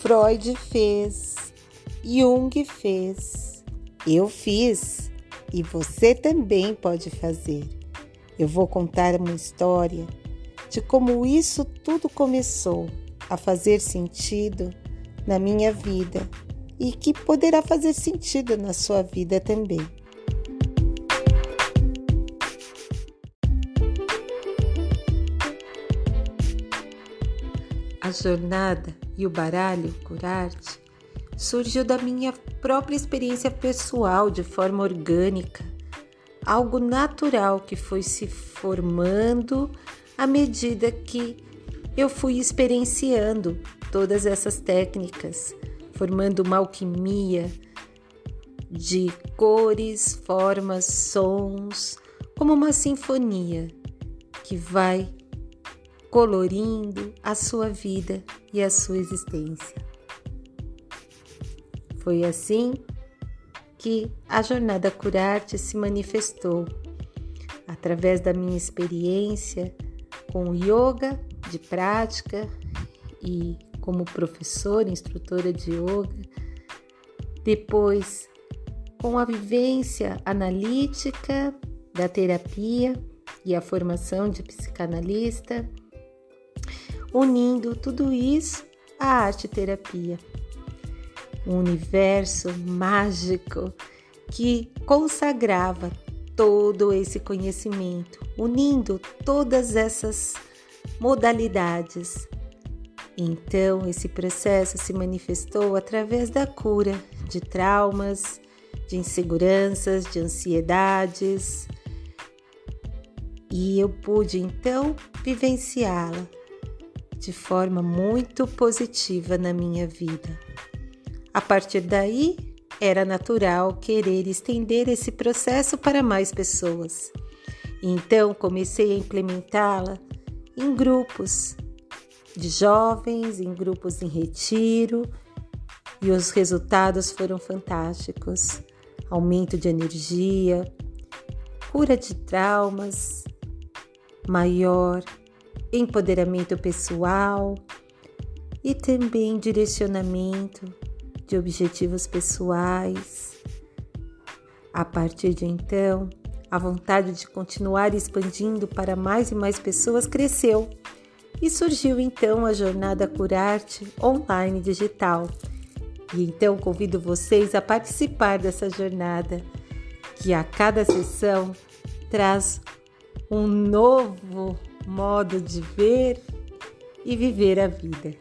Freud fez, Jung fez, eu fiz e você também pode fazer. Eu vou contar uma história de como isso tudo começou a fazer sentido na minha vida e que poderá fazer sentido na sua vida também. A jornada e o baralho Curarte surgiu da minha própria experiência pessoal de forma orgânica, algo natural que foi se formando à medida que eu fui experienciando todas essas técnicas, formando uma alquimia de cores, formas, sons, como uma sinfonia que vai colorindo a sua vida e a sua existência. Foi assim que a jornada Curarte se manifestou através da minha experiência com yoga de prática e como professora, instrutora de yoga, depois com a vivência analítica da terapia e a formação de psicanalista unindo tudo isso à arte terapia. Um universo mágico que consagrava todo esse conhecimento, unindo todas essas modalidades. Então, esse processo se manifestou através da cura de traumas, de inseguranças, de ansiedades. E eu pude então vivenciá-la de forma muito positiva na minha vida. A partir daí, era natural querer estender esse processo para mais pessoas. Então, comecei a implementá-la em grupos de jovens, em grupos em retiro, e os resultados foram fantásticos. Aumento de energia, cura de traumas, maior empoderamento pessoal e também direcionamento de objetivos pessoais. A partir de então, a vontade de continuar expandindo para mais e mais pessoas cresceu e surgiu então a jornada Curarte online digital. E então convido vocês a participar dessa jornada, que a cada sessão traz um novo modo de ver e viver a vida.